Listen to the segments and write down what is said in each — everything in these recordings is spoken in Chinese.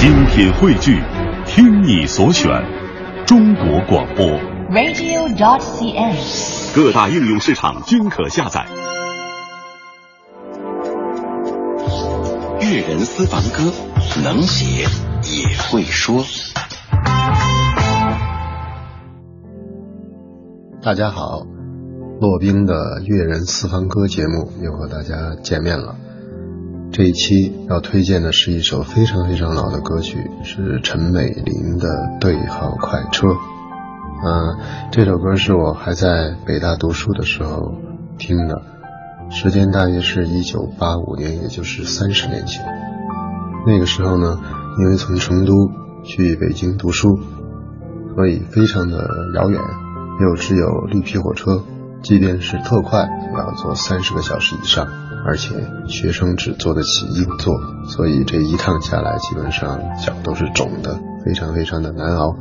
精品汇聚，听你所选，中国广播。radio.cn。各大应用市场均可下载。粤人私房歌，能写也会说。大家好，骆宾的粤人私房歌节目又和大家见面了。这一期要推荐的是一首非常非常老的歌曲，是陈美玲的《对号快车》。嗯，这首歌是我还在北大读书的时候听的，时间大约是一九八五年，也就是三十年前。那个时候呢，因为从成都去北京读书，所以非常的遥远，又只有绿皮火车，即便是特快也要坐三十个小时以上，而且学生只坐得起硬座，所以这一趟下来，基本上脚都是肿的，非常非常的难熬。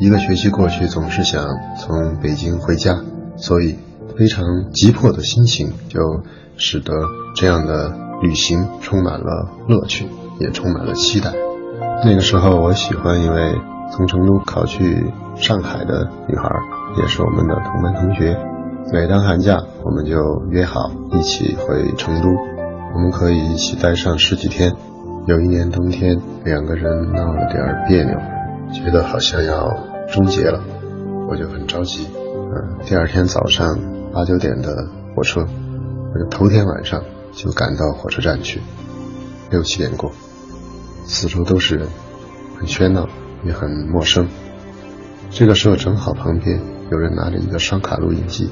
一个学期过去，总是想从北京回家，所以非常急迫的心情就使得这样的旅行充满了乐趣，也充满了期待。那个时候，我喜欢一位从成都考去上海的女孩，也是我们的同班同学。每当寒假，我们就约好一起回成都，我们可以一起待上十几天。有一年冬天，两个人闹了点别扭，觉得好像要终结了，我就很着急。嗯，第二天早上八九点的火车，我就头天晚上就赶到火车站去，六七点过，四周都是人，很喧闹，也很陌生。这个时候正好旁边有人拿着一个双卡录音机，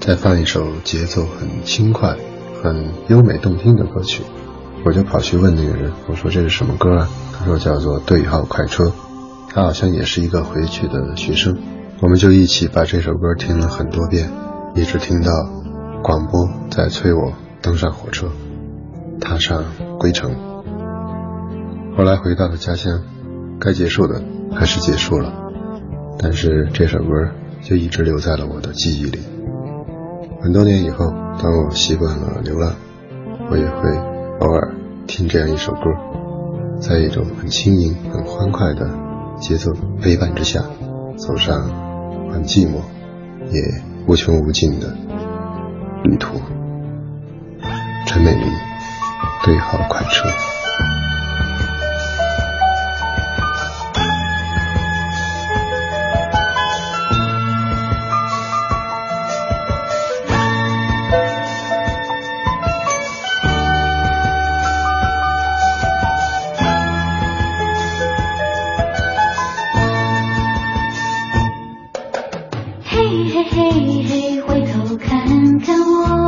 再放一首节奏很轻快、很优美动听的歌曲。我就跑去问那个人，我说这是什么歌啊？他说叫做《对号快车》。他好像也是一个回去的学生，我们就一起把这首歌听了很多遍，一直听到广播在催我登上火车，踏上归程。后来回到了家乡，该结束的还是结束了，但是这首歌就一直留在了我的记忆里。很多年以后，当我习惯了流浪，我也会偶尔听这样一首歌，在一种很轻盈、很欢快的节奏陪伴之下，走上很寂寞也无穷无尽的旅途。陈美玲，对号快车。看我。